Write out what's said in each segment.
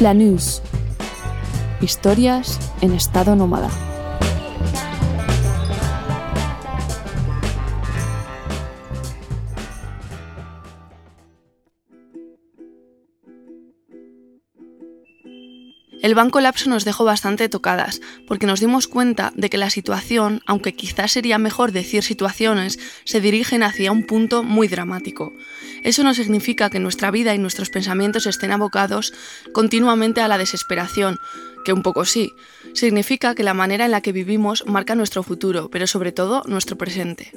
Flanús. Historias en estado nómada. El banco lapso nos dejó bastante tocadas, porque nos dimos cuenta de que la situación, aunque quizás sería mejor decir situaciones, se dirigen hacia un punto muy dramático. Eso no significa que nuestra vida y nuestros pensamientos estén abocados continuamente a la desesperación, que un poco sí. Significa que la manera en la que vivimos marca nuestro futuro, pero sobre todo nuestro presente.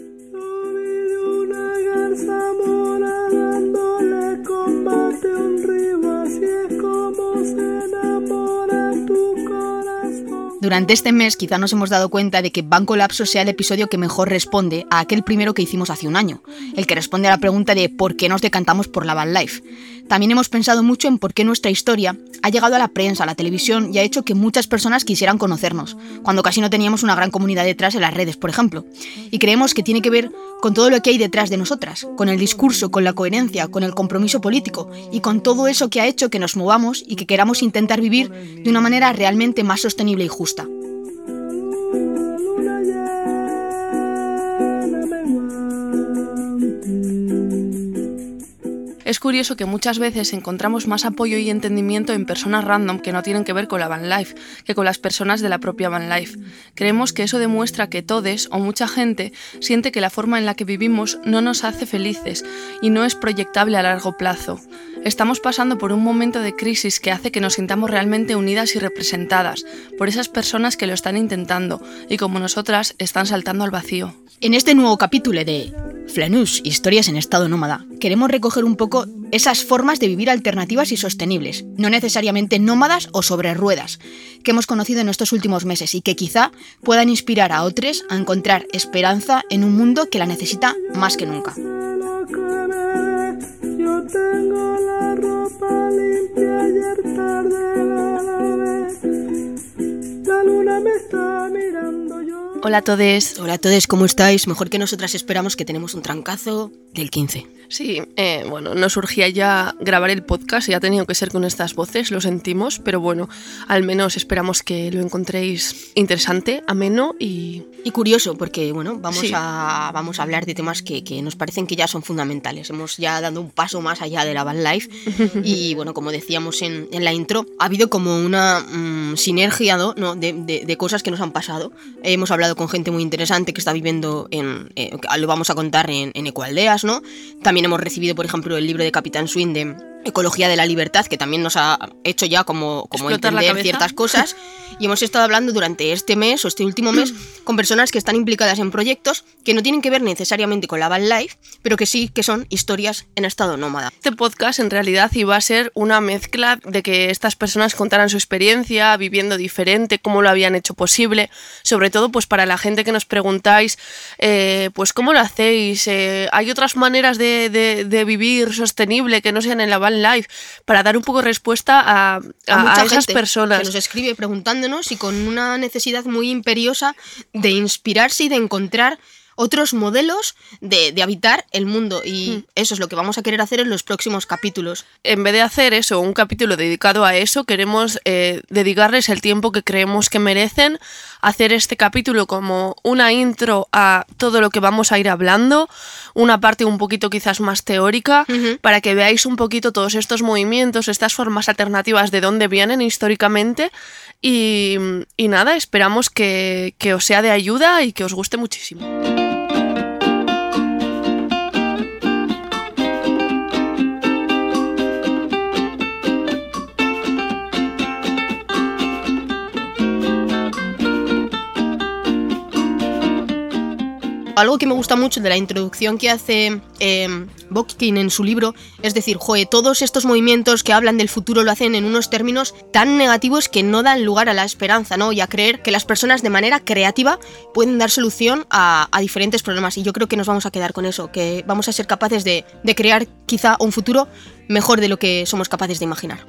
Durante este mes quizá nos hemos dado cuenta de que Banco Lapso sea el episodio que mejor responde a aquel primero que hicimos hace un año, el que responde a la pregunta de por qué nos decantamos por la van life. También hemos pensado mucho en por qué nuestra historia ha llegado a la prensa, a la televisión y ha hecho que muchas personas quisieran conocernos, cuando casi no teníamos una gran comunidad detrás en las redes, por ejemplo. Y creemos que tiene que ver con todo lo que hay detrás de nosotras, con el discurso, con la coherencia, con el compromiso político y con todo eso que ha hecho que nos movamos y que queramos intentar vivir de una manera realmente más sostenible y justa. Es curioso que muchas veces encontramos más apoyo y entendimiento en personas random que no tienen que ver con la van life que con las personas de la propia van life. Creemos que eso demuestra que todos o mucha gente siente que la forma en la que vivimos no nos hace felices y no es proyectable a largo plazo. Estamos pasando por un momento de crisis que hace que nos sintamos realmente unidas y representadas por esas personas que lo están intentando y como nosotras están saltando al vacío. En este nuevo capítulo de Flanús, Historias en estado nómada, queremos recoger un poco esas formas de vivir alternativas y sostenibles, no necesariamente nómadas o sobre ruedas, que hemos conocido en estos últimos meses y que quizá puedan inspirar a otros a encontrar esperanza en un mundo que la necesita más que nunca. Hola a todos. Hola a todos, ¿cómo estáis? Mejor que nosotras esperamos que tenemos un trancazo del 15. Sí, eh, bueno, nos surgía ya grabar el podcast y ha tenido que ser con estas voces, lo sentimos, pero bueno, al menos esperamos que lo encontréis interesante, ameno y... Y curioso, porque bueno, vamos, a, vamos a hablar de temas que, que, nos parecen que ya son fundamentales. Hemos ya dado un paso más allá de la van life y bueno, como decíamos en, en la intro, ha habido como una mm, sinergia ¿no? de, de, de, cosas que nos han pasado. hemos hablado con gente muy interesante que está viviendo en... Eh, lo vamos a contar en, en Ecualdeas, ¿no? También hemos recibido, por ejemplo, el libro de Capitán Swing de Ecología de la Libertad, que también nos ha hecho ya como, como entender ciertas cosas. Y hemos estado hablando durante este mes o este último mes con personas que están implicadas en proyectos que no tienen que ver necesariamente con la van life, pero que sí que son historias en estado nómada. Este podcast en realidad iba a ser una mezcla de que estas personas contaran su experiencia viviendo diferente, cómo lo habían hecho posible, sobre todo pues para la gente que nos preguntáis, eh, pues cómo lo hacéis, eh, hay otras maneras de, de, de, vivir sostenible que no sean en la van life, para dar un poco de respuesta a, a, a, a esas personas. Que nos escribe preguntándonos y con una necesidad muy imperiosa de inspirarse y de encontrar otros modelos de, de, habitar el mundo y mm. eso es lo que vamos a querer hacer en los próximos capítulos. En vez de hacer eso, un capítulo dedicado a eso, queremos eh, dedicarles el tiempo que creemos que merecen, hacer este capítulo como una intro a todo lo que vamos a ir hablando, una parte un poquito quizás más teórica, uh -huh. para que veáis un poquito todos estos movimientos, estas formas alternativas de dónde vienen históricamente y, y nada, esperamos que, que os sea de ayuda y que os guste muchísimo. Algo que me gusta mucho de la introducción que hace eh, en su libro es decir, joe, todos estos movimientos que hablan del futuro lo hacen en unos términos tan negativos que no dan lugar a la esperanza, ¿no? Y a creer que las personas de manera creativa pueden dar solución a, diferentes problemas. Y yo creo que nos vamos a quedar con eso, que vamos a ser capaces de, de crear quizá un futuro mejor de lo que somos capaces de imaginar.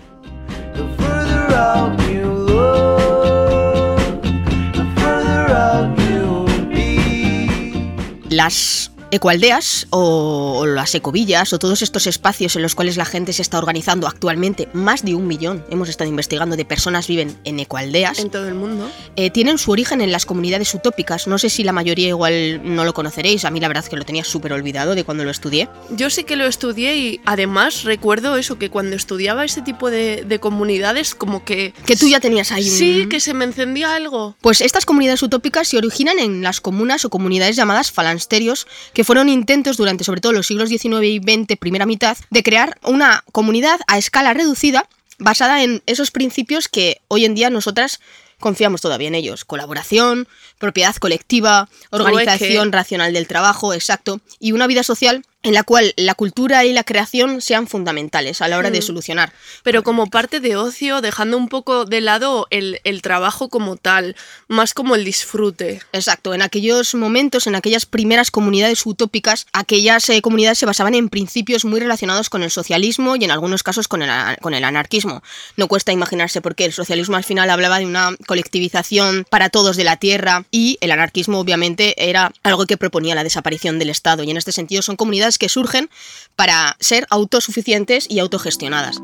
Las ecoaldeas o las ecovillas o todos estos espacios en los cuales la gente se está organizando actualmente, más de un millón, hemos estado investigando, de personas viven en ecoaldeas. En todo el mundo. Eh, tienen su origen en las comunidades utópicas. No sé si la mayoría igual no lo conoceréis. A mí la verdad es que lo tenía súper olvidado de cuando lo estudié. Yo sí que lo estudié y además recuerdo eso, que cuando estudiaba ese tipo de, comunidades como que... Que tú ya tenías ahí un... Sí, que se me encendía algo. Pues estas comunidades utópicas se originan en las comunas o comunidades llamadas falansterios que fueron intentos durante sobre todo los siglos XIX y XX, primera mitad, de crear una comunidad a escala reducida basada en esos principios que hoy en día nosotras confiamos todavía en ellos. Colaboración, propiedad colectiva, organización racional del trabajo, exacto, y una vida social en la cual la cultura y la creación sean fundamentales a la hora de mm. solucionar. Pero como parte de ocio, dejando un poco de lado el, trabajo como tal, más como el disfrute. Exacto, en aquellos momentos, en aquellas primeras comunidades utópicas, aquellas eh, comunidades se basaban en principios muy relacionados con el socialismo y en algunos casos con el, con el anarquismo. No cuesta imaginarse por qué el socialismo al final hablaba de una colectivización para todos de la tierra y el anarquismo obviamente era algo que proponía la desaparición del Estado y en este sentido son comunidades que surgen para ser autosuficientes y autogestionadas.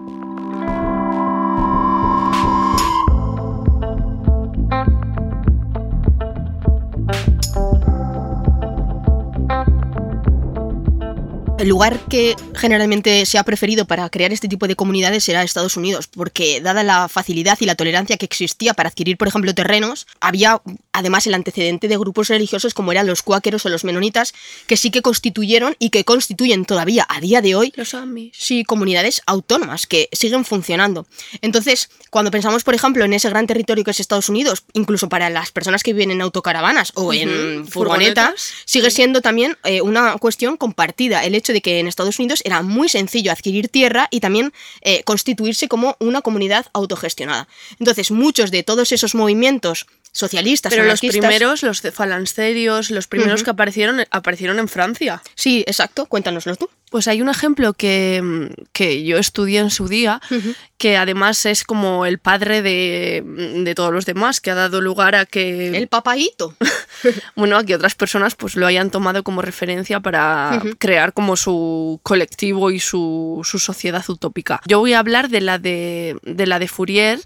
El lugar que generalmente se ha preferido para crear este tipo de comunidades era Estados Unidos, porque dada la facilidad y la tolerancia que existía para adquirir, por ejemplo, terrenos, había además el antecedente de grupos religiosos como eran los cuáqueros o los menonitas, que sí que constituyeron y que constituyen todavía a día de hoy los Amis. Sí, comunidades autónomas que siguen funcionando. Entonces, cuando pensamos, por ejemplo, en ese gran territorio que es Estados Unidos, incluso para las personas que viven en autocaravanas o en furgonetas, sigue siendo también eh, una cuestión compartida. El hecho de que en Estados Unidos era muy sencillo adquirir tierra y también eh, constituirse como una comunidad autogestionada. Entonces, muchos de todos esos movimientos socialistas. Pero los primeros, los falancerios, los primeros que aparecieron, aparecieron en Francia. Sí, exacto. Cuéntanoslo tú. Pues hay un ejemplo que, yo estudié en su día, que además es como el padre de, todos los demás, que ha dado lugar a que... El papaito. bueno, a que otras personas pues lo hayan tomado como referencia para crear como su colectivo y su, su, sociedad utópica. Yo voy a hablar de la de, de la de Fourier,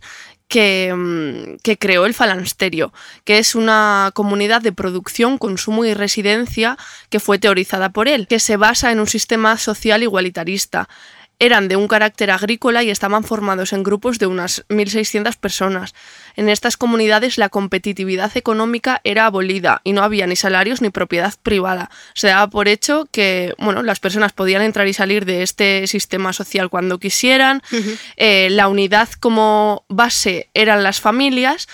Mm, que, creó el Falansterio, que es una comunidad de producción, consumo y residencia que fue teorizada por él, que se basa en un sistema social igualitarista eran de un carácter agrícola y estaban formados en grupos de unas 1.600 personas. En estas comunidades la competitividad económica era abolida y no había ni salarios ni propiedad privada. Se daba por hecho que bueno, las personas podían entrar y salir de este sistema social cuando quisieran. Eh, la unidad como base eran las familias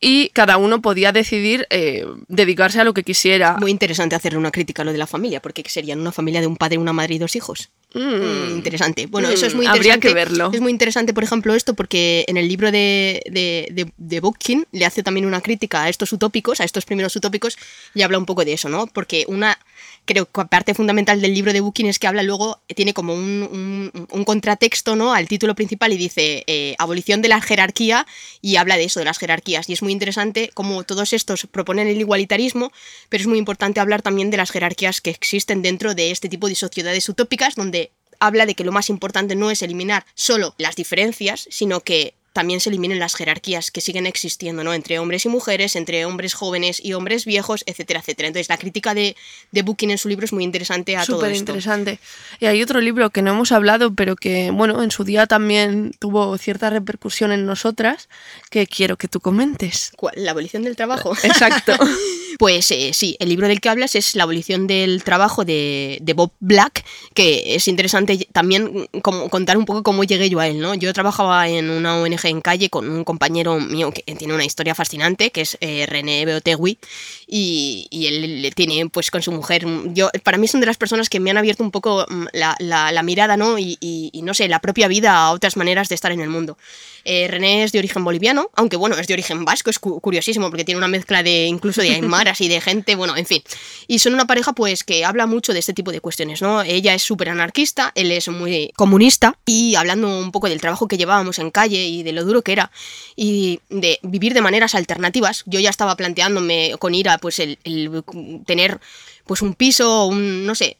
y cada uno podía decidir eh, dedicarse a lo que quisiera. Muy interesante hacerle una crítica a lo de la familia, porque serían una familia de un padre, una madre y dos hijos. Mm. interesante. Bueno, eso es muy interesante. Habría que verlo. Es muy interesante, por ejemplo, esto, porque en el libro de, de, de, Bookkin le hace también una crítica a estos utópicos, a estos primeros utópicos, y habla un poco de eso, ¿no? Porque una creo que parte fundamental del libro de Booking es que habla luego, tiene como un, un, contratexto ¿no? al título principal y dice eh, abolición de la jerarquía y habla de eso, de las jerarquías. Y es muy interesante cómo todos estos proponen el igualitarismo, pero es muy importante hablar también de las jerarquías que existen dentro de este tipo de sociedades utópicas donde habla de que lo más importante no es eliminar solo las diferencias, sino que también se eliminen las jerarquías que siguen existiendo, ¿no? Entre hombres y mujeres, entre hombres jóvenes y hombres viejos, etcétera, etcétera. Entonces, la crítica de, de Booking en su libro es muy interesante a todo esto. interesante. Y hay otro libro que no hemos hablado, pero que, bueno, en su día también tuvo cierta repercusión en nosotras, que quiero que tú comentes. ¿Cuál? La abolición del trabajo. Exacto. pues eh, sí, el libro del que hablas es La abolición del trabajo de, de Bob Black, que es interesante también como, contar un poco cómo llegué yo a él, ¿no? Yo trabajaba en una ONG en calle con un compañero mío que tiene una historia fascinante, que es eh, René Beotegui, y, y, él tiene pues con su mujer, yo, para mí son de las personas que me han abierto un poco mm, la, la, mirada, ¿no? Y, y, no sé, la propia vida a otras maneras de estar en el mundo. Eh, René es de origen boliviano, aunque bueno, es de origen vasco, es curiosísimo porque tiene una mezcla de incluso de aymaras y de gente, bueno, en fin. Y son una pareja pues que habla mucho de este tipo de cuestiones, ¿no? Ella es súper anarquista, él es muy comunista y hablando un poco del trabajo que llevábamos en calle y de lo duro que era y de vivir de maneras alternativas, yo ya estaba planteándome con ira pues el, el tener pues un piso, un, no sé,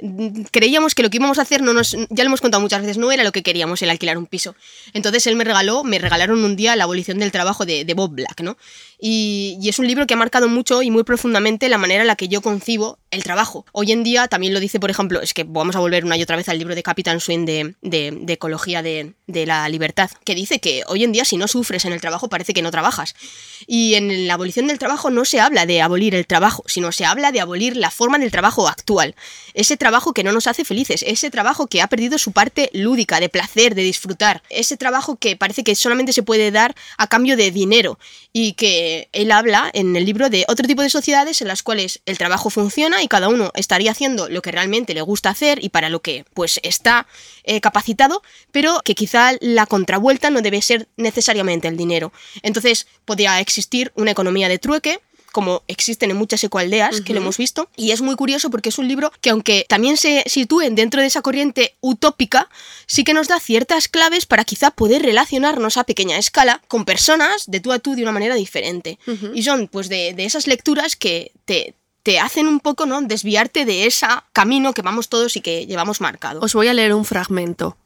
creíamos que lo que íbamos a hacer, no nos, ya lo hemos contado muchas veces, no era lo que queríamos, el alquilar un piso. Entonces él me regaló, me regalaron un día la abolición del trabajo de, Bob Black, ¿no? Y, es un libro que ha marcado mucho y muy profundamente la manera en la que yo concibo el trabajo. Hoy en día también lo dice, por ejemplo, es que vamos a volver una y otra vez al libro de Capitán Swing de, de, Ecología de, de, la Libertad, que dice que hoy en día si no sufres en el trabajo parece que no trabajas. Y en la abolición del trabajo no se habla de abolir el trabajo, sino se habla de abolir la forma del trabajo actual. Ese trabajo que no nos hace felices, ese trabajo que ha perdido su parte lúdica, de placer, de disfrutar, ese trabajo que parece que solamente se puede dar a cambio de dinero y que él habla en el libro de otro tipo de sociedades en las cuales el trabajo funciona y cada uno estaría haciendo lo que realmente le gusta hacer y para lo que pues está eh, capacitado, pero que quizá la contravuelta no debe ser necesariamente el dinero. Entonces podría existir una economía de trueque como existen en muchas ecoaldeas, que lo hemos visto, y es muy curioso porque es un libro que aunque también se sitúen dentro de esa corriente utópica, sí que nos da ciertas claves para quizá poder relacionarnos a pequeña escala con personas de tú a tú de una manera diferente. Y son pues de, de esas lecturas que te, te hacen un poco, ¿no? Desviarte de ese camino que vamos todos y que llevamos marcado. Os voy a leer un fragmento.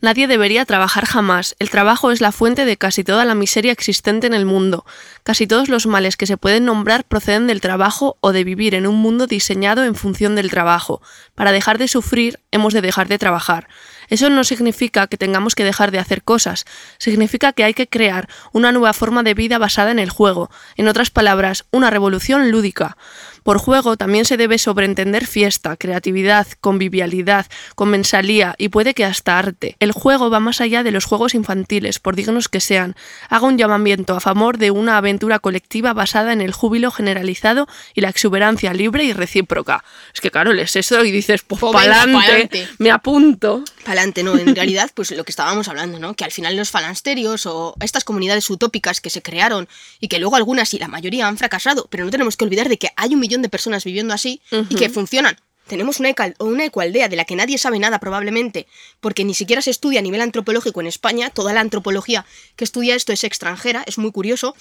Nadie debería trabajar jamás. El trabajo es la fuente de casi toda la miseria existente en el mundo. Casi todos los males que se pueden nombrar proceden del trabajo o de vivir en un mundo diseñado en función del trabajo. Para dejar de sufrir, hemos de dejar de trabajar. Eso no significa que tengamos que dejar de hacer cosas, significa que hay que crear una nueva forma de vida basada en el juego, en otras palabras, una revolución lúdica. Por juego también se debe sobreentender fiesta, creatividad, convivialidad, comensalía y puede que hasta arte. El juego va más allá de los juegos infantiles, por dignos que sean. Haga un llamamiento a favor de una aventura colectiva basada en el júbilo generalizado y la exuberancia libre y recíproca. Es que claro, lees eso y dices, pues, pues pa'lante, me apunto. Pa'lante, no, en realidad, pues lo que estábamos hablando, ¿no? Que al final los falansterios o estas comunidades utópicas que se crearon y que luego algunas y la mayoría han fracasado, pero no tenemos que olvidar de que hay un millón de personas viviendo así y que funcionan. Tenemos una, una ecoaldea de la que nadie sabe nada probablemente, porque ni siquiera se estudia a nivel antropológico en España, toda la antropología que estudia esto es extranjera, es muy curioso.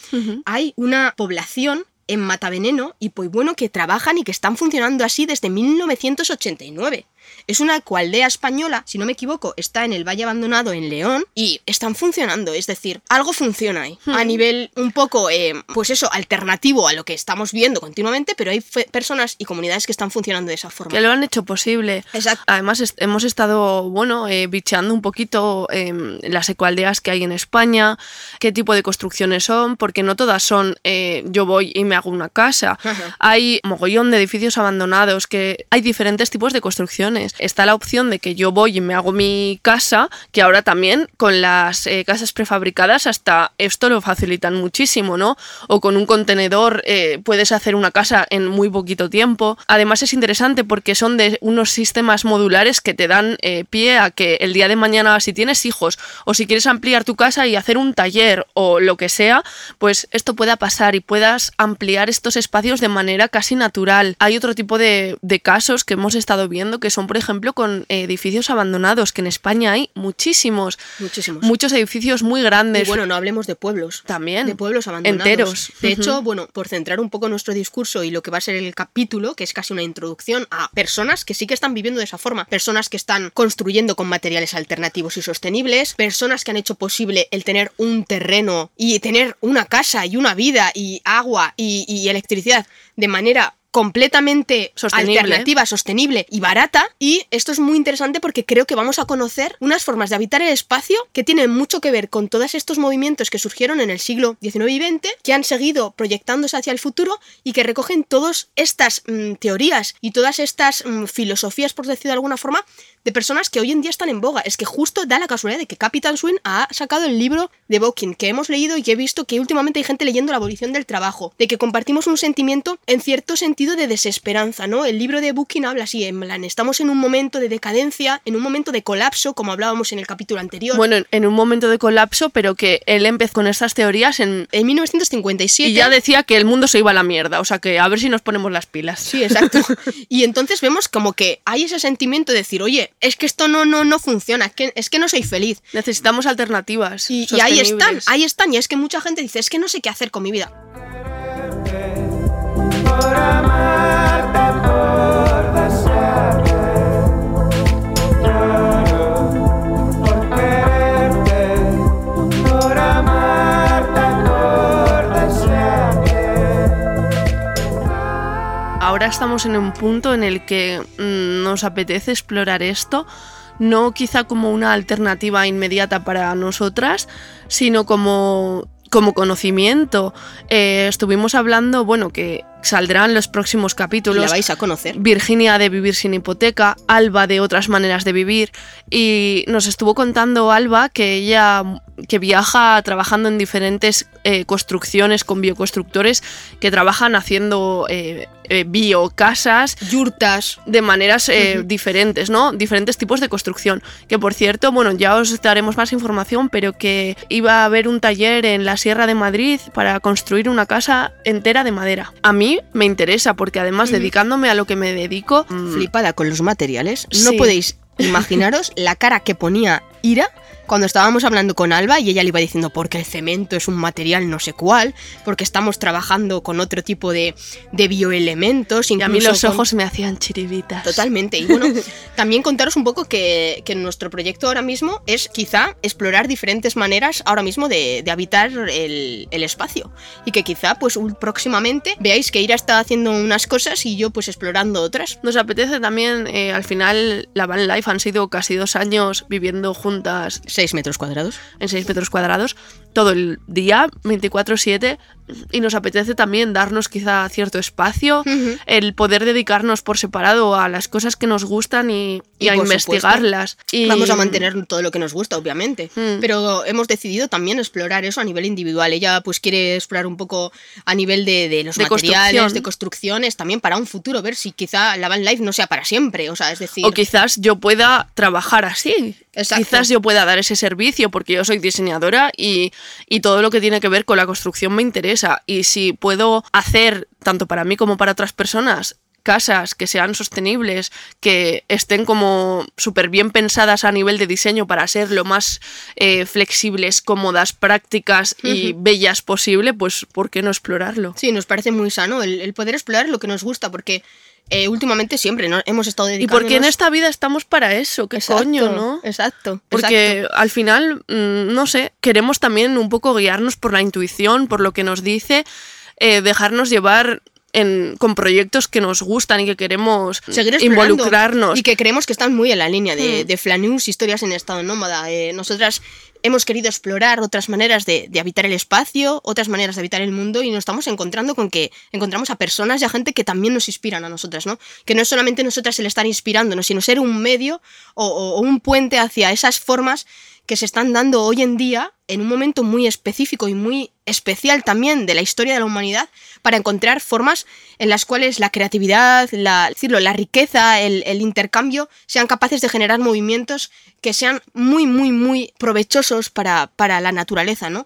Hay una población en Mataveneno y pues bueno que trabajan y que están funcionando así desde 1989. Es una ecoaldea española, si no me equivoco, está en el Valle Abandonado en León y están funcionando, es decir, algo funciona ahí. A hmm. nivel un poco, eh, pues eso, alternativo a lo que estamos viendo continuamente, pero hay personas y comunidades que están funcionando de esa forma. Que lo han hecho posible. Exacto. Además, hemos estado, bueno, eh, bicheando un poquito em, las ecoaldeas que hay en España, qué tipo de construcciones son, porque no todas son eh, yo voy y me hago una casa. hay mogollón de edificios abandonados, que hay diferentes tipos de Está la opción de que yo voy y me hago mi casa, que ahora también con las eh, casas prefabricadas hasta esto lo facilitan muchísimo, ¿no? O con un contenedor eh, puedes hacer una casa en muy poquito tiempo. Además es interesante porque son de unos sistemas modulares que te dan eh, pie a que el día de mañana si tienes hijos o si quieres ampliar tu casa y hacer un taller o lo que sea, pues esto pueda pasar y puedas ampliar estos espacios de manera casi natural. Hay otro tipo de, de casos que hemos estado viendo que son por ejemplo, con edificios abandonados, que en España hay muchísimos. Muchísimos. Muchos edificios muy grandes. Y bueno, no hablemos de pueblos. También. De pueblos abandonados. Enteros. De hecho, bueno, por centrar un poco nuestro discurso y lo que va a ser el capítulo, que es casi una introducción a personas que sí que están viviendo de esa forma. Personas que están construyendo con materiales alternativos y sostenibles. Personas que han hecho posible el tener un terreno y tener una casa y una vida y agua y, y electricidad de manera completamente sostenible. alternativa, sostenible y barata. Y esto es muy interesante porque creo que vamos a conocer unas formas de habitar el espacio que tienen mucho que ver con todos estos movimientos que surgieron en el siglo XIX y XX, que han seguido proyectándose hacia el futuro y que recogen todas estas mm, teorías y todas estas mm, filosofías, por decirlo de alguna forma, de personas que hoy en día están en boga. Es que justo da la casualidad de que Captain Swing ha sacado el libro de Booking, que hemos leído y que he visto que últimamente hay gente leyendo la abolición del trabajo, de que compartimos un sentimiento en cierto sentido de desesperanza, ¿no? El libro de Booking habla así, en plan, estamos en un momento de decadencia, en un momento de colapso, como hablábamos en el capítulo anterior. Bueno, en un momento de colapso, pero que él empezó con estas teorías en... En 1957. Y ya decía que el mundo se iba a la mierda, o sea que a ver si nos ponemos las pilas. Sí, exacto. y entonces vemos como que hay ese sentimiento de decir, oye, es que esto no, no, no funciona, es que, es que no soy feliz. Necesitamos alternativas. Y, y ahí están, ahí están. Y es que mucha gente dice, es que no sé qué hacer con mi vida. Ahora estamos en un punto en el que mm, nos apetece explorar esto, no quizá como una alternativa inmediata para nosotras, sino como como conocimiento. Eh, estuvimos hablando, bueno, que saldrán los próximos capítulos. La vais a conocer. Virginia de Vivir sin hipoteca, Alba de Otras maneras de vivir. Y nos estuvo contando Alba que ella que viaja trabajando en diferentes eh, construcciones con bioconstructores que trabajan haciendo eh, eh, biocasas. Yurtas. De maneras diferentes, ¿no? Diferentes tipos de construcción. Que por cierto, bueno, ya os daremos más información, pero que iba a haber un taller en la Sierra de Madrid para construir una casa entera de madera. A mí me interesa porque además dedicándome a lo que me dedico... Mm, Flipada con los materiales. No podéis imaginaros la cara que ponía Ira cuando estábamos hablando con Alba y ella le iba diciendo porque el cemento es un material no sé cuál, porque estamos trabajando con otro tipo de, de bioelementos. Y a mí los ojos me hacían chiribitas. Totalmente. Y bueno, también contaros un poco que, que, nuestro proyecto ahora mismo es quizá explorar diferentes maneras ahora mismo de, de habitar el, el, espacio. Y que quizá pues próximamente veáis que Ira está haciendo unas cosas y yo pues explorando otras. Nos apetece también, eh, al final la Van Life han sido casi dos años viviendo juntas 6 metros cuadrados. En 6 metros cuadrados, todo el día, 24/7, y nos apetece también darnos quizá cierto espacio, el poder dedicarnos por separado a las cosas que nos gustan y, a investigarlas. Y... Vamos a mantener todo lo que nos gusta, obviamente, pero hemos decidido también explorar eso a nivel individual. Ella pues quiere explorar un poco a nivel de, los materiales, de construcciones, también para un futuro, ver si quizá la van life no sea para siempre, o sea, es decir... O quizás yo pueda trabajar así. Quizás yo pueda dar ese servicio porque yo soy diseñadora y, y todo lo que tiene que ver con la construcción me interesa. Y si puedo hacer, tanto para mí como para otras personas, casas que sean sostenibles, que estén como súper bien pensadas a nivel de diseño para ser lo más eh, flexibles, cómodas, prácticas y bellas posible, pues ¿por qué no explorarlo? Sí, nos parece muy sano el, poder explorar lo que nos gusta, porque eh, últimamente siempre ¿no? hemos estado dedicándonos... Y porque en esta vida estamos para eso, qué coño, ¿no? Exacto. Porque al final, mm, no sé, queremos también un poco guiarnos por la intuición, por lo que nos dice, eh, dejarnos llevar con proyectos que nos gustan y que queremos Seguir involucrarnos. Y que creemos que están muy en la línea de, mm. de Flanus, historias en estado nómada. Eh, nosotras hemos querido explorar otras maneras de, habitar el espacio, otras maneras de habitar el mundo y nos estamos encontrando con que encontramos a personas y a gente que también nos inspiran a nosotras, ¿no? Que no es solamente nosotras el estar inspirándonos, sino ser un medio o un puente hacia esas formas que se están dando hoy en día en un momento muy específico y muy especial también de la historia de la humanidad para encontrar formas en las cuales la creatividad, la, decirlo, la riqueza, el, intercambio sean capaces de generar movimientos que sean muy, muy, muy provechosos para, para la naturaleza, ¿no?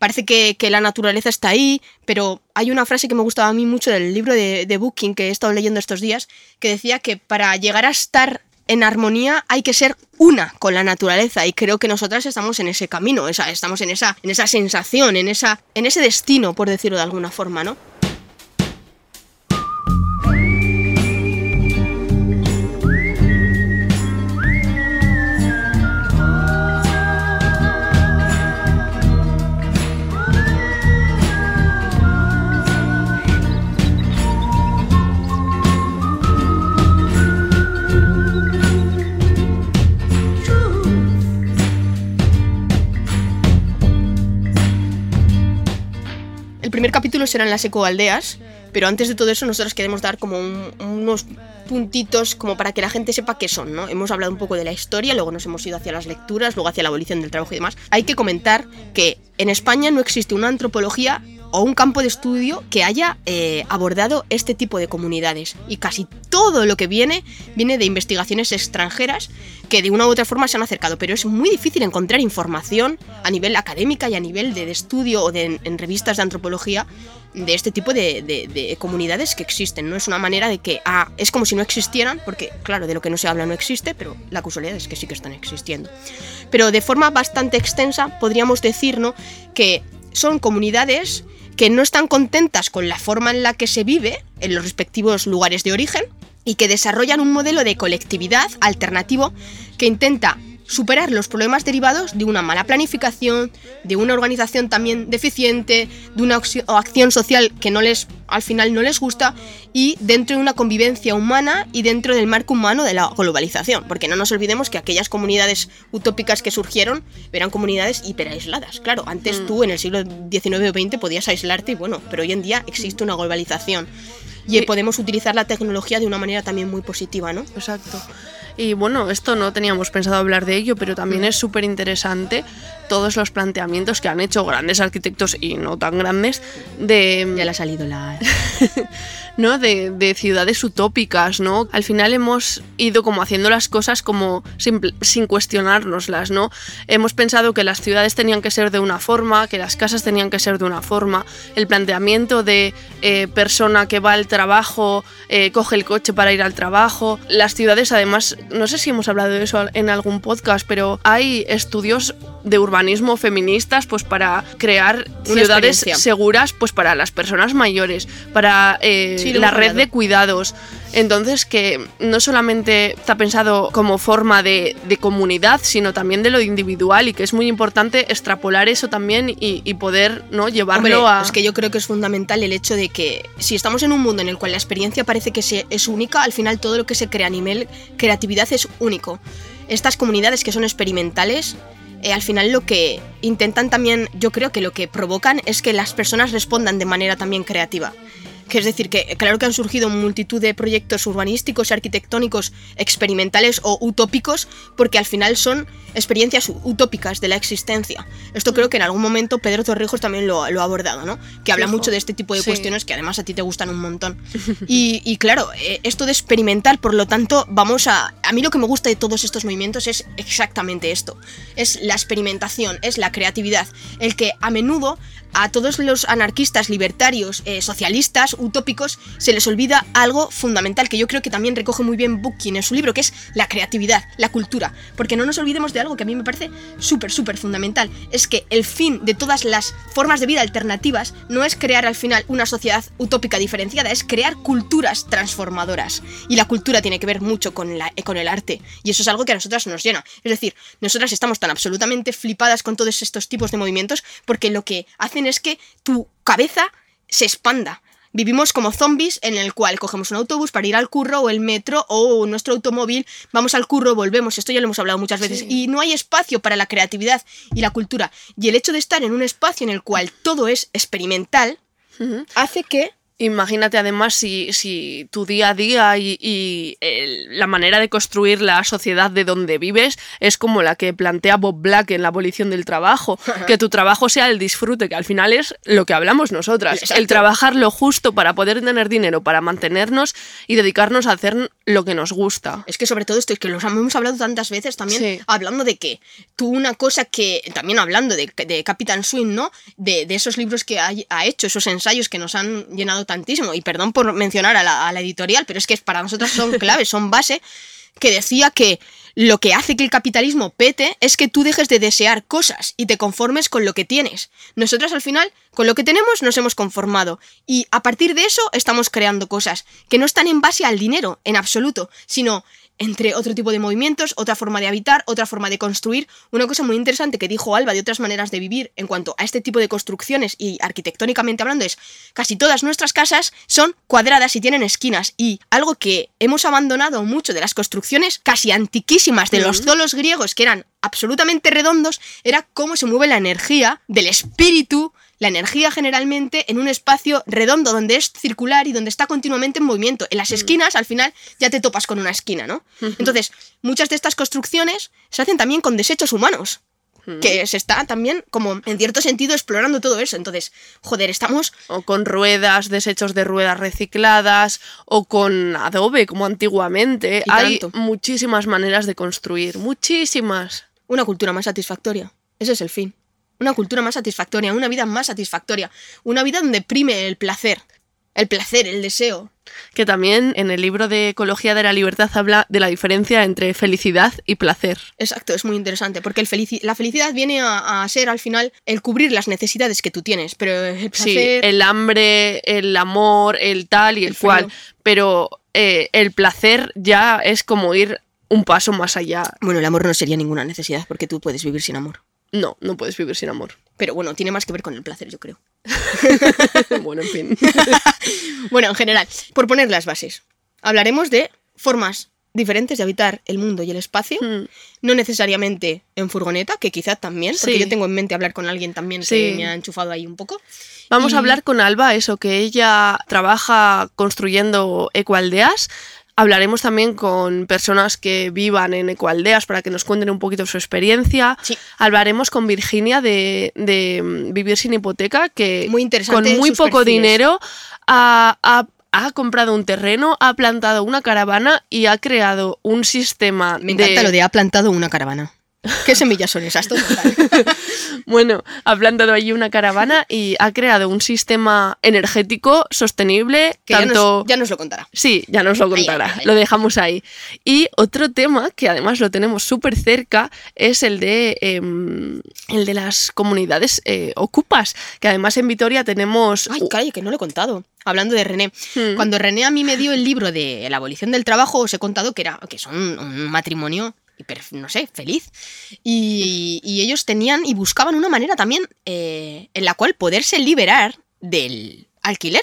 Parece que, la naturaleza está ahí, pero hay una frase que me gustaba a mí mucho del libro de, de Booking que he estado leyendo estos días, que decía que para llegar a estar en armonía hay que ser una con la naturaleza y creo que nosotras estamos en ese camino, estamos en esa, en esa sensación, en, esa, en ese destino, por decirlo de alguna forma, ¿no? Primer capítulo será en las ecoaldeas, Pero antes de todo eso, nosotros queremos dar como unos puntitos como para que la gente sepa qué son, ¿no? Hemos hablado un poco de la historia, luego nos hemos ido hacia las lecturas, luego hacia la abolición del trabajo y demás. Hay que comentar que en España no existe una antropología o un campo de estudio que haya eh, abordado este tipo de comunidades. Y casi todo lo que viene viene de investigaciones extranjeras que de una u otra forma se han acercado, pero es muy difícil encontrar información a nivel académica y a nivel de, estudio o de, en, revistas de antropología de este tipo de, comunidades que existen. No es una manera de que ah, es como si no existieran, porque claro, de lo que no se habla no existe, pero la casualidad es que sí que están existiendo. Pero de forma bastante extensa podríamos decir que son comunidades que no están contentas con la forma en la que se vive en los respectivos lugares de origen y que desarrollan un modelo de colectividad alternativo que intenta superar los problemas derivados de una mala planificación, de una organización también deficiente, de una acción social que no les al final no les gusta y dentro de una convivencia humana y dentro del marco humano de la globalización, porque no nos olvidemos que aquellas comunidades utópicas que surgieron eran comunidades hiperaisladas. Claro, antes mm. tú en el siglo XIX o XX podías aislarte y bueno, pero hoy en día existe una globalización y podemos utilizar la tecnología de una manera también muy positiva, ¿no? Exacto. Y bueno, esto no teníamos pensado hablar de ello, pero también es súper interesante todos los planteamientos que han hecho grandes arquitectos y no tan grandes de... Ya le ha salido la... ¿no? De, ciudades utópicas, ¿no? Al final hemos ido como haciendo las cosas como sin, sin cuestionárnoslas, ¿no? Hemos pensado que las ciudades tenían que ser de una forma, que las casas tenían que ser de una forma, el planteamiento de eh, persona que va al trabajo, eh, coge el coche para ir al trabajo, las ciudades además, no sé si hemos hablado de eso en algún podcast, pero hay estudios de urbanismo feministas pues para crear ciudades seguras pues para las personas mayores, para eh, la red de cuidados. Entonces que no solamente está pensado como forma de, comunidad, sino también de lo individual y que es muy importante extrapolar eso también y, poder ¿no? llevarlo a... Es que yo creo que es fundamental el hecho de que si estamos en un mundo en el cual la experiencia parece que es única, al final todo lo que se crea a nivel creatividad es único. Estas comunidades que son experimentales eh, al final lo que intentan también, yo creo que lo que provocan es que las personas respondan de manera también creativa. Que es decir, que claro que han surgido multitud de proyectos urbanísticos y arquitectónicos experimentales o utópicos, porque al final son experiencias utópicas de la existencia. Esto creo que en algún momento Pedro Torrijos también lo, ha abordado, ¿no? Que habla mucho de este tipo de cuestiones que además a ti te gustan un montón. Y, claro, eh, esto de experimentar, por lo tanto, vamos a... A mí lo que me gusta de todos estos movimientos es exactamente esto. Es la experimentación, es la creatividad. El que a menudo a todos los anarquistas, libertarios, eh, socialistas, utópicos, se les olvida algo fundamental que yo creo que también recoge muy bien Bukin en su libro, que es la creatividad, la cultura. Porque no nos olvidemos de algo que a mí me parece súper, súper fundamental. Es que el fin de todas las formas de vida alternativas no es crear al final una sociedad utópica diferenciada, es crear culturas transformadoras. Y la cultura tiene que ver mucho con, la, con el arte. Y eso es algo que a nosotras nos llena. Es decir, nosotras estamos tan absolutamente flipadas con todos estos tipos de movimientos porque lo que hacen es que tu cabeza se expanda. Vivimos como zombies en el cual cogemos un autobús para ir al curro o el metro o nuestro automóvil, vamos al curro, volvemos, esto ya lo hemos hablado muchas veces, y no hay espacio para la creatividad y la cultura. Y el hecho de estar en un espacio en el cual todo es experimental hace que Imagínate además si, tu día a día y, la manera de construir la sociedad de donde vives es como la que plantea Bob Black en la abolición del trabajo, que tu trabajo sea el disfrute, que al final es lo que hablamos nosotras, el trabajar lo justo para poder tener dinero, para mantenernos y dedicarnos a hacer lo que nos gusta. Es que sobre todo esto es que lo hemos hablado tantas veces también, hablando de que tú una cosa que, también hablando de, de Capitán Swing, ¿no? De, esos libros que ha, ha hecho, esos ensayos que nos han llenado tantísimo, y perdón por mencionar a la, editorial, pero es que para nosotros son claves, son base, que decía que lo que hace que el capitalismo pete es que tú dejes de desear cosas y te conformes con lo que tienes. Nosotros al final, con lo que tenemos, nos hemos conformado. Y a partir de eso estamos creando cosas que no están en base al dinero, en absoluto, sino entre otro tipo de movimientos, otra forma de habitar, otra forma de construir. Una cosa muy interesante que dijo Alba de otras maneras de vivir en cuanto a este tipo de construcciones y arquitectónicamente hablando es casi todas nuestras casas son cuadradas y tienen esquinas y algo que hemos abandonado mucho de las construcciones casi antiquísimas de los zolos griegos que eran absolutamente redondos era cómo se mueve la energía del espíritu la energía generalmente en un espacio redondo donde es circular y donde está continuamente en movimiento. En las esquinas, al final, ya te topas con una esquina, ¿no? Entonces, muchas de estas construcciones se hacen también con desechos humanos que se está también como en cierto sentido explorando todo eso. Entonces, joder, estamos... O con ruedas, desechos de ruedas recicladas, o con adobe como antiguamente. Hay muchísimas maneras de construir, muchísimas. Una cultura más satisfactoria. Ese es el fin. Una cultura más satisfactoria, una vida más satisfactoria, una vida donde prime el placer, el placer, el deseo. Que también en el libro de Ecología de la Libertad habla de la diferencia entre felicidad y placer. Exacto, es muy interesante, porque el la felicidad viene a, ser al final el cubrir las necesidades que tú tienes, pero el placer... Sí, el hambre, el amor, el tal y el, cual, pero eh, el placer ya es como ir un paso más allá. Bueno, el amor no sería ninguna necesidad, porque tú puedes vivir sin amor. No, no puedes vivir sin amor. Pero bueno, tiene más que ver con el placer, yo creo. bueno, en fin. bueno, en general, por poner las bases, hablaremos de formas diferentes de habitar el mundo y el espacio, hmm. no necesariamente en furgoneta, que quizás también, porque yo tengo en mente hablar con alguien también que me ha enchufado ahí un poco. Vamos a hablar con Alba, eso, que ella trabaja construyendo ecoaldeas, Hablaremos también con personas que vivan en ecoaldeas para que nos cuenten un poquito su experiencia. Hablaremos con Virginia de, mm, Vivir sin hipoteca, que muy con muy poco dinero ha, comprado un terreno, ha plantado una caravana y ha creado un sistema. Me encanta lo de ha plantado una caravana. ¿Qué semillas son esas? bueno, ha plantado allí una caravana y ha creado un sistema energético sostenible. Que tanto... ya, nos, lo contará. Sí, ya nos lo contará. Lo dejamos ahí. Y otro tema que además lo tenemos súper cerca es el de, em, el de las comunidades eh, ocupas, que además en Vitoria tenemos... Ay, calle, que no lo he contado. Hablando de René, hmm. cuando René a mí me dio el libro de la abolición del trabajo, os he contado que era que son un matrimonio no sé, feliz. Y, ellos tenían y buscaban una manera también eh, en la cual poderse liberar del alquiler.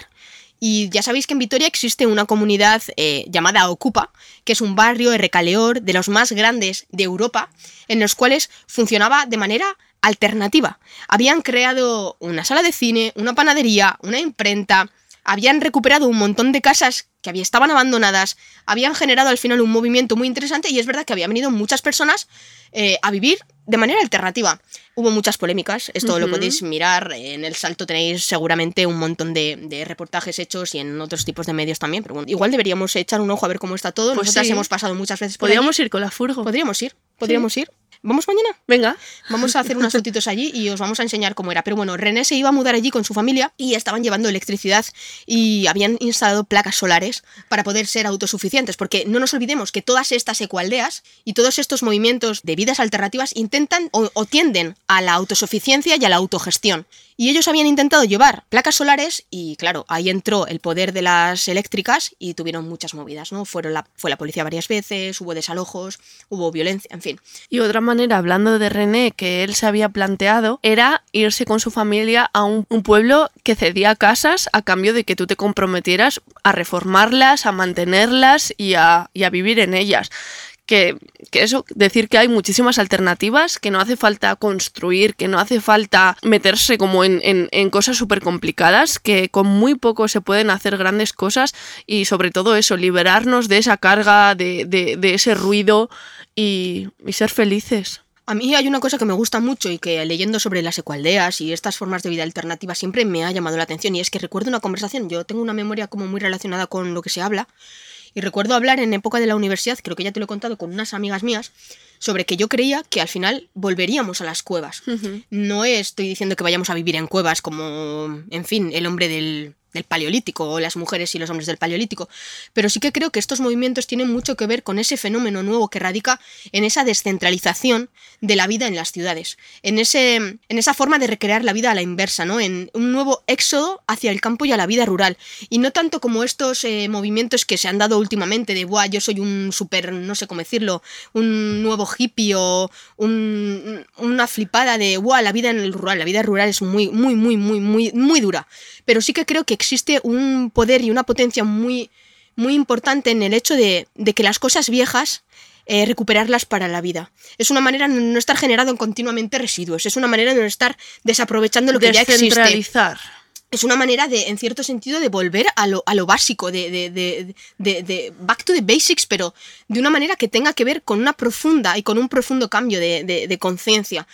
Y ya sabéis que en Vitoria existe una comunidad eh, llamada Ocupa, que es un barrio de recaleor de los más grandes de Europa, en los cuales funcionaba de manera alternativa. Habían creado una sala de cine, una panadería, una imprenta, habían recuperado un montón de casas que había, estaban abandonadas, habían generado al final un movimiento muy interesante y es verdad que habían venido muchas personas eh, a vivir de manera alternativa. Hubo muchas polémicas, esto lo podéis mirar, en el salto tenéis seguramente un montón de, reportajes hechos y en otros tipos de medios también, pero bueno, igual deberíamos echar un ojo a ver cómo está todo. Pues Nosotras hemos pasado muchas veces Podríamos ir con la furgo. Podríamos ir, podríamos ir. ¿Vamos mañana? Venga. Vamos a hacer unas fotitos allí y os vamos a enseñar cómo era. Pero bueno, René se iba a mudar allí con su familia y estaban llevando electricidad y habían instalado placas solares para poder ser autosuficientes. Porque no nos olvidemos que todas estas ecualdeas y todos estos movimientos de vidas alternativas intentan o, o tienden a la autosuficiencia y a la autogestión. Y ellos habían intentado llevar placas solares y claro, ahí entró el poder de las eléctricas y tuvieron muchas movidas, ¿no? Fueron la, fue la policía varias veces, hubo desalojos, hubo violencia, en fin. Y otra hablando de René, que él se había planteado, era irse con su familia a un, pueblo que cedía casas a cambio de que tú te comprometieras a reformarlas, a mantenerlas y a vivir en ellas que, eso, decir que hay muchísimas alternativas, que no hace falta construir, que no hace falta meterse como en, en, cosas súper complicadas, que con muy poco se pueden hacer grandes cosas y sobre todo eso, liberarnos de esa carga, de, de, ese ruido y, y ser felices. A mí hay una cosa que me gusta mucho y que leyendo sobre las ecualdeas y estas formas de vida alternativa siempre me ha llamado la atención y es que recuerdo una conversación, yo tengo una memoria como muy relacionada con lo que se habla y recuerdo hablar en época de la universidad, creo que ya te lo he contado con unas amigas mías, sobre que yo creía que al final volveríamos a las cuevas. No estoy diciendo que vayamos a vivir en cuevas como, en fin, el hombre del, del paleolítico o las mujeres y los hombres del paleolítico, pero sí que creo que estos movimientos tienen mucho que ver con ese fenómeno nuevo que radica en esa descentralización de la vida en las ciudades, en, ese, en esa forma de recrear la vida a la inversa, ¿no? en un nuevo éxodo hacia el campo y a la vida rural, y no tanto como estos eh, movimientos que se han dado últimamente de, Buah, yo soy un super, no sé cómo decirlo, un nuevo hippie o una flipada de, Buah, la vida en el rural, la vida rural es muy, muy, muy, muy, muy, muy dura, pero sí que creo que existe un poder y una potencia muy, muy importante en el hecho de, que las cosas viejas eh, recuperarlas para la vida. Es una manera de no estar generando continuamente residuos, es una manera de no estar desaprovechando lo que ya existe. Es una manera de, en cierto sentido, de volver a lo, a lo básico, de, de, de, back to the basics, pero de una manera que tenga que ver con una profunda y con un profundo cambio de, conciencia.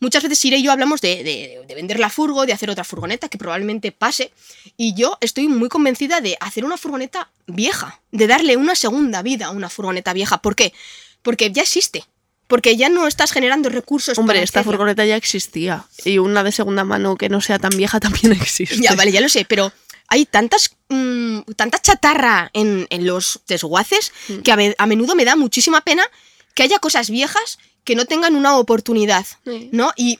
Muchas veces Iré y yo hablamos de, vender la furgo, de hacer otra furgoneta que probablemente pase, y yo estoy muy convencida de hacer una furgoneta vieja, de darle una segunda vida a una furgoneta vieja. ¿Por qué? Porque ya existe. Porque ya no estás generando recursos. Hombre, esta furgoneta ya existía. Y una de segunda mano que no sea tan vieja también existe. Ya, vale, ya lo sé, pero hay tantas, mm, tanta chatarra en, los desguaces mm. que a, menudo me da muchísima pena que haya cosas viejas que no tengan una oportunidad, ¿no? Y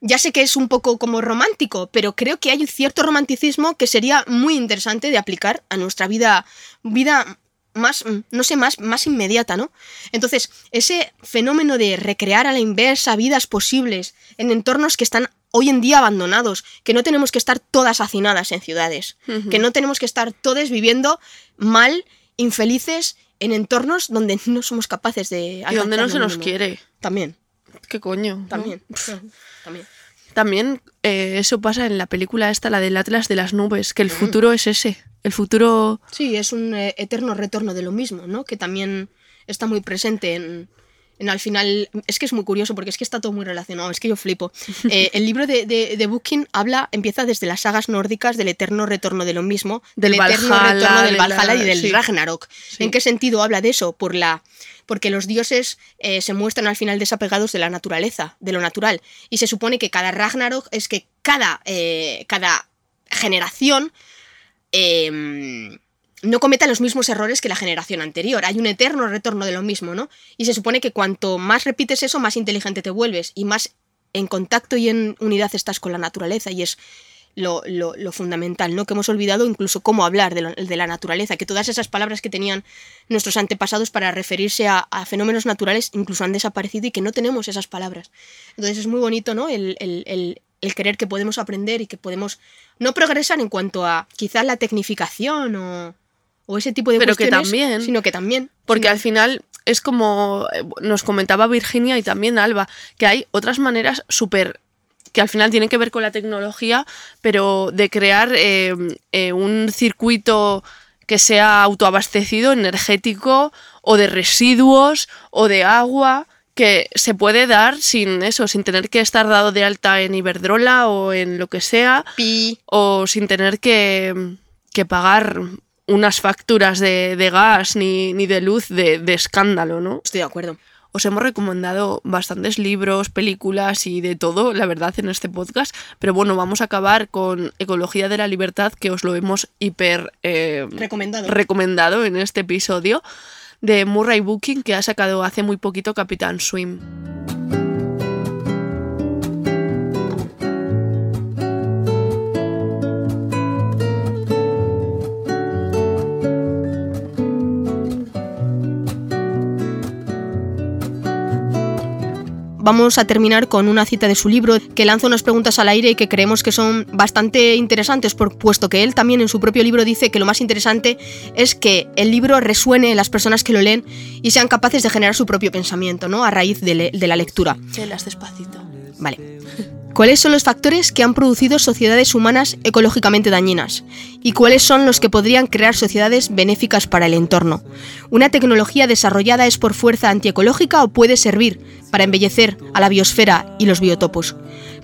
ya sé que es un poco como romántico, pero creo que hay un cierto romanticismo que sería muy interesante de aplicar a nuestra vida, vida más, no sé, más, más inmediata, ¿no? Entonces, ese fenómeno de recrear a la inversa vidas posibles en entornos que están hoy en día abandonados, que no tenemos que estar todas hacinadas en ciudades, que no tenemos que estar todos viviendo mal, infelices, en entornos donde no somos capaces de... Y donde no se nos quiere. También. ¿Qué coño? También. También. También eh, eso pasa en la película esta, la del Atlas de las Nubes, que el futuro es ese. El futuro... Sí, es un eh, eterno retorno de lo mismo, ¿no? Que también está muy presente en, en, al final... Es que es muy curioso porque es que está todo muy relacionado, es que yo flipo. Eh, el libro de, de, Booking habla, empieza desde las sagas nórdicas del eterno retorno de lo mismo, del, eterno retorno del Valhalla y del Ragnarok. ¿En qué sentido habla de eso? Por la porque los dioses eh, se muestran al final desapegados de la naturaleza, de lo natural. Y se supone que cada Ragnarok es que cada, eh, cada generación em, no cometa los mismos errores que la generación anterior. Hay un eterno retorno de lo mismo, ¿no? Y se supone que cuanto más repites eso, más inteligente te vuelves y más en contacto y en unidad estás con la naturaleza. Y es lo, fundamental, ¿no? Que hemos olvidado incluso cómo hablar de, la naturaleza, que todas esas palabras que tenían nuestros antepasados para referirse a, fenómenos naturales incluso han desaparecido y que no tenemos esas palabras. Entonces es muy bonito, ¿no? El, el, el querer que podemos aprender y que podemos no progresar en cuanto a quizás la tecnificación o, o ese tipo de Pero que también. Sino que también. Porque al final es como eh, nos comentaba Virginia y también Alba, que hay otras maneras súper que al final tienen que ver con la tecnología, pero de crear eh, eh, un circuito que sea autoabastecido, energético, o de residuos, o de agua, que se puede dar sin eso, sin tener que estar dado de alta en Iberdrola o en lo que sea, o sin tener que, pagar unas facturas de, gas ni, ni, de luz de, de escándalo, ¿no? Estoy de acuerdo os hemos recomendado bastantes libros, películas y de todo, la verdad, en este podcast. Pero bueno, vamos a acabar con Ecología de la Libertad, que os lo hemos hiper eh, recomendado. recomendado en este episodio, de Murray Booking, que ha sacado hace muy poquito Capitán Swim. Vamos a terminar con una cita de su libro que lanza unas preguntas al aire y que creemos que son bastante interesantes, por, puesto que él también en su propio libro dice que lo más interesante es que el libro resuene en las personas que lo leen y sean capaces de generar su propio pensamiento, ¿no? A raíz de, de la lectura. Chelas despacito. Vale. ¿Cuáles son los factores que han producido sociedades humanas ecológicamente dañinas? ¿Y cuáles son los que podrían crear sociedades benéficas para el entorno? ¿Una tecnología desarrollada es por fuerza antiecológica o puede servir para embellecer a la biosfera y los biotopos?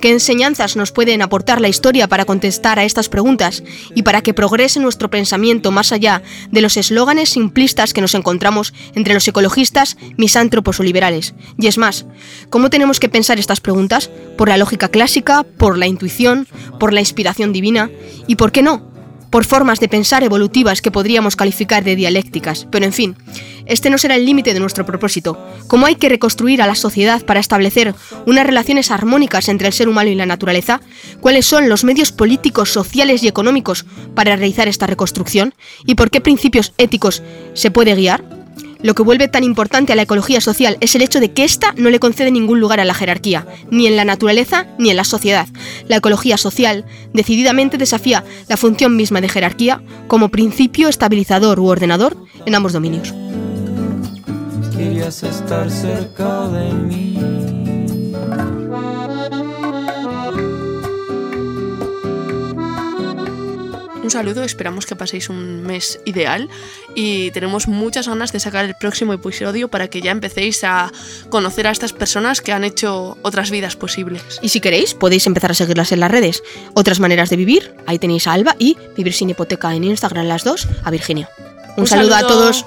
¿Qué enseñanzas nos pueden aportar la historia para contestar a estas preguntas y para que progrese nuestro pensamiento más allá de los eslóganes simplistas que nos encontramos entre los ecologistas, misántropos o liberales? Y es más, ¿cómo tenemos que pensar estas preguntas? ¿Por la lógica clásica? ¿Por la intuición? ¿Por la inspiración divina? ¿Y por qué no? Por formas de pensar evolutivas que podríamos calificar de dialécticas, pero en fin, este no será el límite de nuestro propósito. ¿Cómo hay que reconstruir a la sociedad para establecer unas relaciones armónicas entre el ser humano y la naturaleza? ¿Cuáles son los medios políticos, sociales y económicos para realizar esta reconstrucción? ¿Y por qué principios éticos se puede guiar? Lo que vuelve tan importante a la ecología social es el hecho de que ésta no le concede ningún lugar a la jerarquía, ni en la naturaleza ni en la sociedad. La ecología social decididamente desafía la función misma de jerarquía como principio estabilizador u ordenador en ambos dominios. querías estar cerca de mí. Un saludo, esperamos que paséis un mes ideal y tenemos muchas ganas de sacar el próximo episodio para que ya empecéis a conocer a estas personas que han hecho otras vidas posibles. Y si queréis, podéis empezar a seguirlas en las redes. Otras maneras de vivir, ahí tenéis a Alba y Vivir sin hipoteca en Instagram las dos, a Virginia. Un, saludo a todos.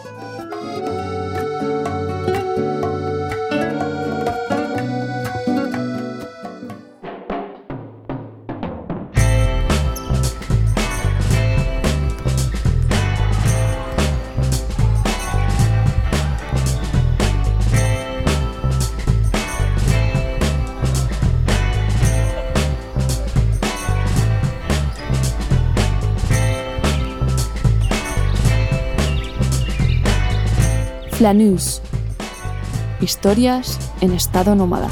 Flanús. Historias en estado nómada.